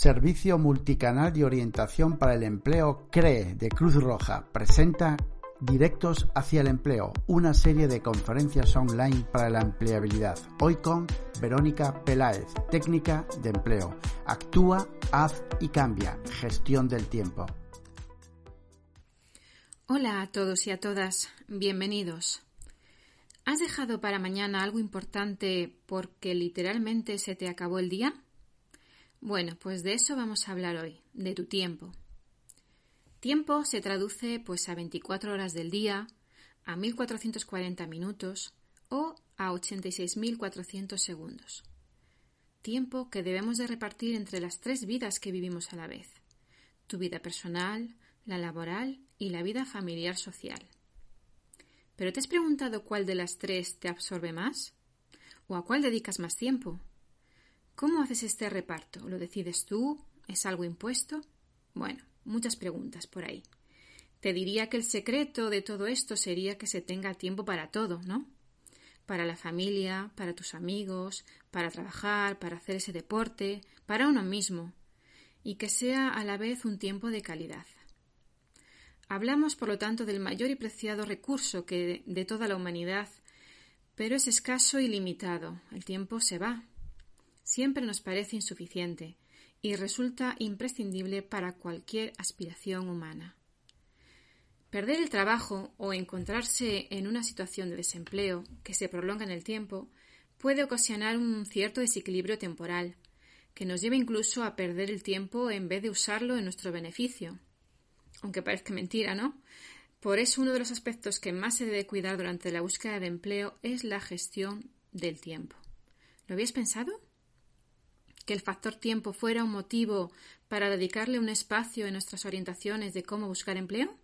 Servicio Multicanal de Orientación para el Empleo CREE de Cruz Roja presenta Directos hacia el Empleo, una serie de conferencias online para la empleabilidad. Hoy con Verónica Peláez, técnica de empleo. Actúa, haz y cambia. Gestión del tiempo. Hola a todos y a todas, bienvenidos. ¿Has dejado para mañana algo importante porque literalmente se te acabó el día? Bueno, pues de eso vamos a hablar hoy, de tu tiempo. Tiempo se traduce pues a 24 horas del día, a 1440 minutos o a 86.400 segundos. Tiempo que debemos de repartir entre las tres vidas que vivimos a la vez. Tu vida personal, la laboral y la vida familiar social. ¿Pero te has preguntado cuál de las tres te absorbe más? ¿O a cuál dedicas más tiempo? ¿Cómo haces este reparto? ¿Lo decides tú? ¿Es algo impuesto? Bueno, muchas preguntas por ahí. Te diría que el secreto de todo esto sería que se tenga tiempo para todo, ¿no? Para la familia, para tus amigos, para trabajar, para hacer ese deporte, para uno mismo, y que sea a la vez un tiempo de calidad. Hablamos, por lo tanto, del mayor y preciado recurso que de toda la humanidad, pero es escaso y limitado. El tiempo se va, siempre nos parece insuficiente y resulta imprescindible para cualquier aspiración humana. Perder el trabajo o encontrarse en una situación de desempleo que se prolonga en el tiempo puede ocasionar un cierto desequilibrio temporal, que nos lleva incluso a perder el tiempo en vez de usarlo en nuestro beneficio. Aunque parezca mentira, ¿no? Por eso uno de los aspectos que más se debe cuidar durante la búsqueda de empleo es la gestión del tiempo. ¿Lo habías pensado? Que el factor tiempo fuera un motivo para dedicarle un espacio en nuestras orientaciones de cómo buscar empleo?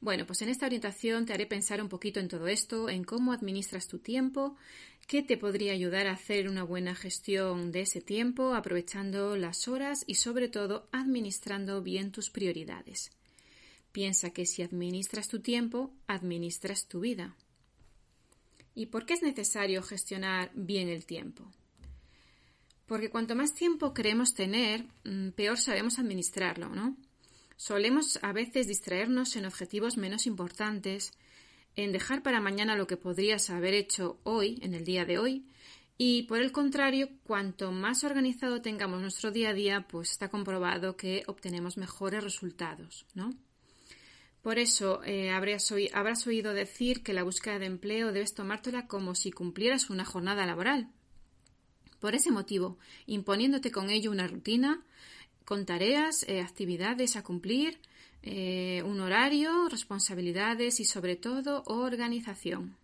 Bueno, pues en esta orientación te haré pensar un poquito en todo esto, en cómo administras tu tiempo, qué te podría ayudar a hacer una buena gestión de ese tiempo, aprovechando las horas y sobre todo administrando bien tus prioridades. Piensa que si administras tu tiempo, administras tu vida. ¿Y por qué es necesario gestionar bien el tiempo? Porque cuanto más tiempo queremos tener, mm, peor sabemos administrarlo, ¿no? Solemos a veces distraernos en objetivos menos importantes, en dejar para mañana lo que podrías haber hecho hoy, en el día de hoy, y por el contrario, cuanto más organizado tengamos nuestro día a día, pues está comprobado que obtenemos mejores resultados, ¿no? Por eso eh, habrás, habrás oído decir que la búsqueda de empleo debes tomártela como si cumplieras una jornada laboral, por ese motivo, imponiéndote con ello una rutina, con tareas, eh, actividades a cumplir, eh, un horario, responsabilidades y sobre todo organización.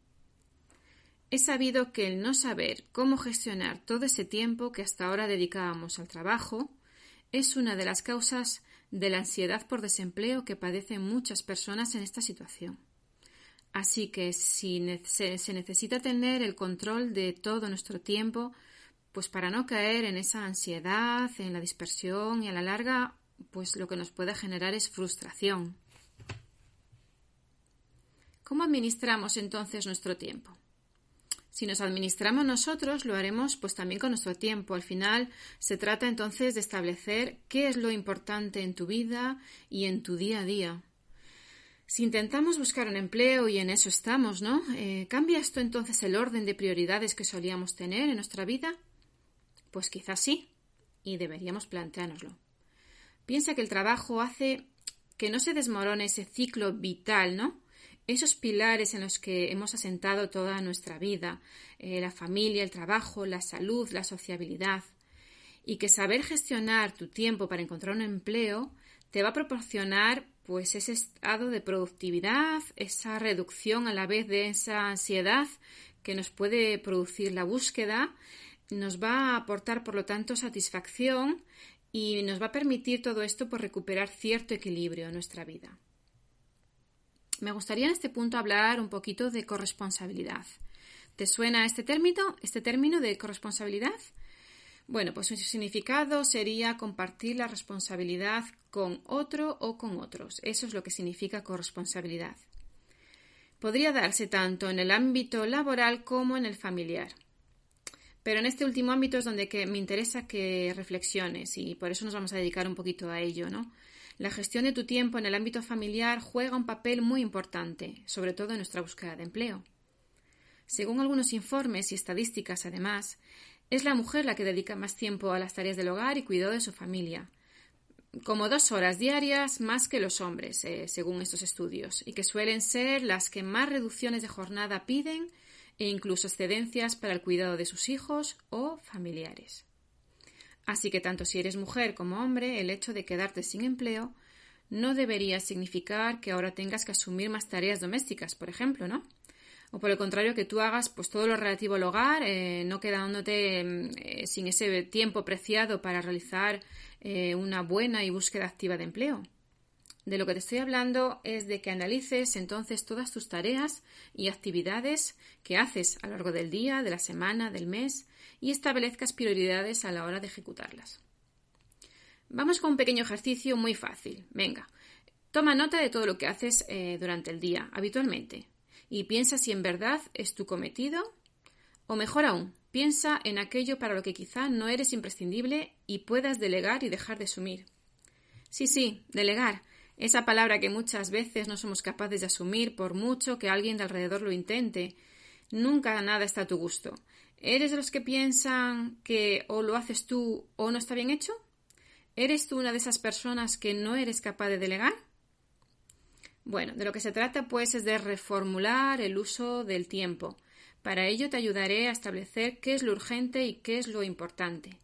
He sabido que el no saber cómo gestionar todo ese tiempo que hasta ahora dedicábamos al trabajo es una de las causas de la ansiedad por desempleo que padecen muchas personas en esta situación. Así que si se necesita tener el control de todo nuestro tiempo, pues para no caer en esa ansiedad, en la dispersión y a la larga, pues lo que nos puede generar es frustración. ¿Cómo administramos entonces nuestro tiempo? Si nos administramos nosotros, lo haremos pues también con nuestro tiempo. Al final se trata entonces de establecer qué es lo importante en tu vida y en tu día a día. Si intentamos buscar un empleo y en eso estamos, ¿no? Eh, ¿Cambia esto entonces el orden de prioridades que solíamos tener en nuestra vida? Pues quizás sí, y deberíamos planteárnoslo. Piensa que el trabajo hace que no se desmorone ese ciclo vital, ¿no? Esos pilares en los que hemos asentado toda nuestra vida, eh, la familia, el trabajo, la salud, la sociabilidad, y que saber gestionar tu tiempo para encontrar un empleo te va a proporcionar pues ese estado de productividad, esa reducción a la vez de esa ansiedad que nos puede producir la búsqueda nos va a aportar, por lo tanto, satisfacción y nos va a permitir todo esto por recuperar cierto equilibrio en nuestra vida. Me gustaría en este punto hablar un poquito de corresponsabilidad. ¿Te suena este término, este término de corresponsabilidad? Bueno, pues su significado sería compartir la responsabilidad con otro o con otros. Eso es lo que significa corresponsabilidad. Podría darse tanto en el ámbito laboral como en el familiar. Pero en este último ámbito es donde me interesa que reflexiones y por eso nos vamos a dedicar un poquito a ello, ¿no? La gestión de tu tiempo en el ámbito familiar juega un papel muy importante, sobre todo en nuestra búsqueda de empleo. Según algunos informes y estadísticas, además, es la mujer la que dedica más tiempo a las tareas del hogar y cuidado de su familia, como dos horas diarias más que los hombres, eh, según estos estudios, y que suelen ser las que más reducciones de jornada piden e incluso excedencias para el cuidado de sus hijos o familiares. Así que tanto si eres mujer como hombre, el hecho de quedarte sin empleo no debería significar que ahora tengas que asumir más tareas domésticas, por ejemplo, ¿no? O por el contrario, que tú hagas pues todo lo relativo al hogar, eh, no quedándote mm, eh, sin ese tiempo preciado para realizar eh, una buena y búsqueda activa de empleo. De lo que te estoy hablando es de que analices entonces todas tus tareas y actividades que haces a lo largo del día, de la semana, del mes y establezcas prioridades a la hora de ejecutarlas. Vamos con un pequeño ejercicio muy fácil. Venga, toma nota de todo lo que haces eh, durante el día, habitualmente, y piensa si en verdad es tu cometido o mejor aún, piensa en aquello para lo que quizá no eres imprescindible y puedas delegar y dejar de asumir. Sí, sí, delegar, esa palabra que muchas veces no somos capaces de asumir por mucho que alguien de alrededor lo intente. Nunca nada está a tu gusto. ¿Eres de los que piensan que o lo haces tú o no está bien hecho? ¿Eres tú una de esas personas que no eres capaz de delegar? Bueno, de lo que se trata pues es de reformular el uso del tiempo. Para ello te ayudaré a establecer qué es lo urgente y qué es lo importante.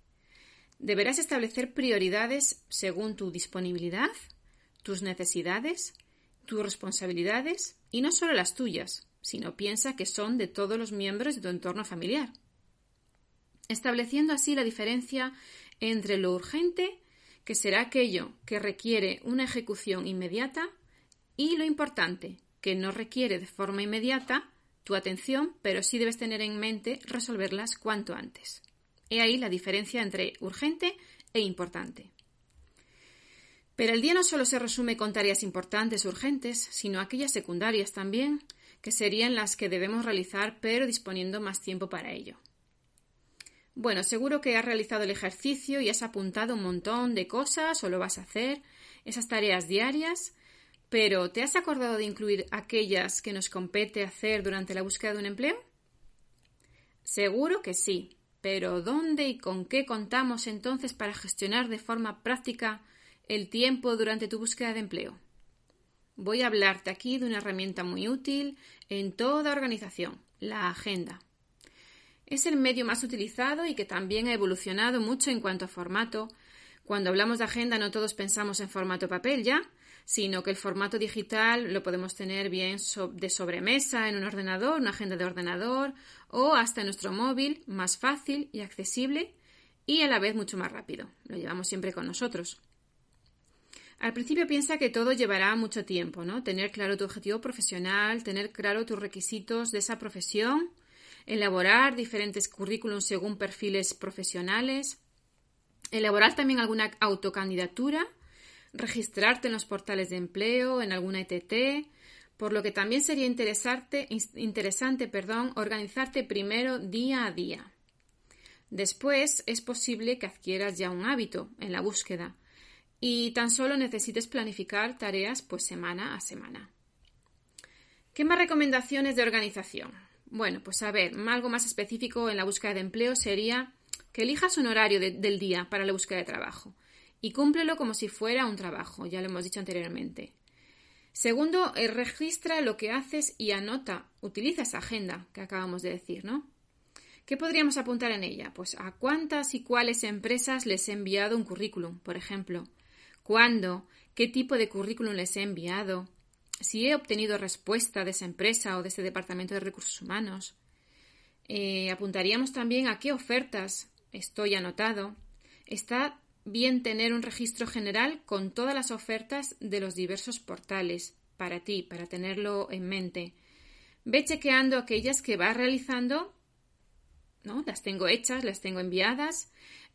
Deberás establecer prioridades según tu disponibilidad, tus necesidades, tus responsabilidades y no solo las tuyas, sino piensa que son de todos los miembros de tu entorno familiar. Estableciendo así la diferencia entre lo urgente, que será aquello que requiere una ejecución inmediata, y lo importante, que no requiere de forma inmediata tu atención, pero sí debes tener en mente resolverlas cuanto antes. He ahí la diferencia entre urgente e importante. Pero el día no solo se resume con tareas importantes, urgentes, sino aquellas secundarias también, que serían las que debemos realizar, pero disponiendo más tiempo para ello. Bueno, seguro que has realizado el ejercicio y has apuntado un montón de cosas o lo vas a hacer, esas tareas diarias, pero ¿te has acordado de incluir aquellas que nos compete hacer durante la búsqueda de un empleo? Seguro que sí, pero ¿dónde y con qué contamos entonces para gestionar de forma práctica el tiempo durante tu búsqueda de empleo. Voy a hablarte aquí de una herramienta muy útil en toda organización, la agenda. Es el medio más utilizado y que también ha evolucionado mucho en cuanto a formato. Cuando hablamos de agenda no todos pensamos en formato papel ya, sino que el formato digital lo podemos tener bien de sobremesa en un ordenador, una agenda de ordenador o hasta en nuestro móvil, más fácil y accesible y a la vez mucho más rápido. Lo llevamos siempre con nosotros. Al principio piensa que todo llevará mucho tiempo, ¿no? Tener claro tu objetivo profesional, tener claro tus requisitos de esa profesión, elaborar diferentes currículums según perfiles profesionales, elaborar también alguna autocandidatura, registrarte en los portales de empleo, en alguna ETT, por lo que también sería interesante, perdón, organizarte primero día a día. Después es posible que adquieras ya un hábito en la búsqueda y tan solo necesites planificar tareas pues semana a semana. ¿Qué más recomendaciones de organización? Bueno, pues a ver, algo más específico en la búsqueda de empleo sería que elijas un horario del día para la búsqueda de trabajo y cúmplelo como si fuera un trabajo, ya lo hemos dicho anteriormente. Segundo, eh, registra lo que haces y anota, utiliza esa agenda que acabamos de decir, ¿no? ¿Qué podríamos apuntar en ella? Pues a cuántas y cuáles empresas les he enviado un currículum, por ejemplo, cuándo, qué tipo de currículum les he enviado, si he obtenido respuesta de esa empresa o de ese departamento de recursos humanos. Eh, apuntaríamos también a qué ofertas estoy anotado. Está bien tener un registro general con todas las ofertas de los diversos portales para ti, para tenerlo en mente. Ve chequeando aquellas que vas realizando, ¿no? Las tengo hechas, las tengo enviadas.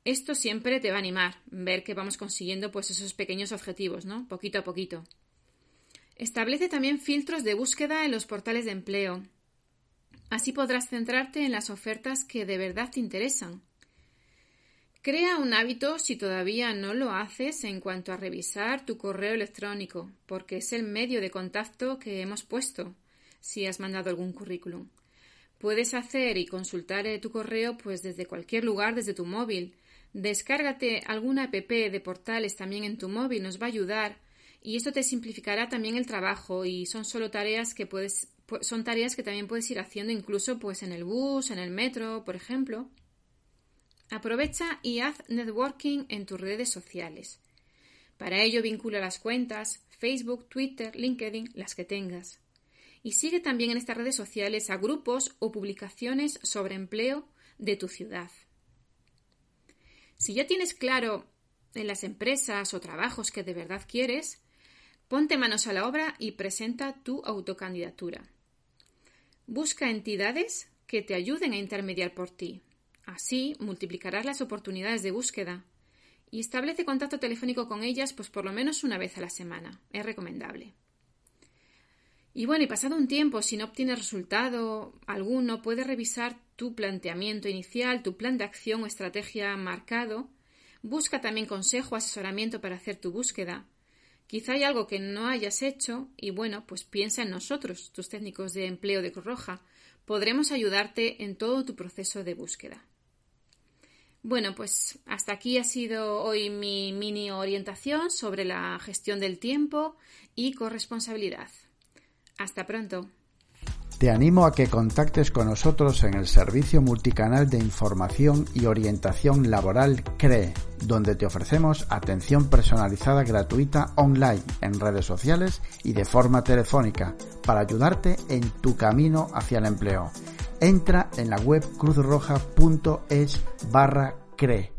Esto siempre te va a animar, ver que vamos consiguiendo pues esos pequeños objetivos, ¿no? Poquito a poquito. Establece también filtros de búsqueda en los portales de empleo. Así podrás centrarte en las ofertas que de verdad te interesan. Crea un hábito si todavía no lo haces en cuanto a revisar tu correo electrónico, porque es el medio de contacto que hemos puesto si has mandado algún currículum. Puedes hacer y consultar eh, tu correo pues desde cualquier lugar, desde tu móvil. Descárgate alguna app de portales también en tu móvil, nos va a ayudar y esto te simplificará también el trabajo y son solo tareas que puedes son tareas que también puedes ir haciendo incluso pues en el bus, en el metro, por ejemplo. Aprovecha y haz networking en tus redes sociales. Para ello vincula las cuentas Facebook, Twitter, LinkedIn, las que tengas. Y sigue también en estas redes sociales a grupos o publicaciones sobre empleo de tu ciudad. Si ya tienes claro en las empresas o trabajos que de verdad quieres, ponte manos a la obra y presenta tu autocandidatura. Busca entidades que te ayuden a intermediar por ti, Así multiplicarás las oportunidades de búsqueda y establece contacto telefónico con ellas pues por lo menos una vez a la semana. Es recomendable. Y bueno, y pasado un tiempo, si no obtienes resultado alguno, puedes revisar tu planteamiento inicial, tu plan de acción o estrategia marcado. Busca también consejo asesoramiento para hacer tu búsqueda. Quizá hay algo que no hayas hecho y bueno, pues piensa en nosotros, tus técnicos de empleo de Cruz Roja. Podremos ayudarte en todo tu proceso de búsqueda. Bueno, pues hasta aquí ha sido hoy mi mini orientación sobre la gestión del tiempo y corresponsabilidad. Hasta pronto. Te animo a que contactes con nosotros en el Servicio Multicanal de Información y Orientación Laboral CRE, donde te ofrecemos atención personalizada gratuita online, en redes sociales y de forma telefónica, para ayudarte en tu camino hacia el empleo entra en la web cruzroja.es barra CRE.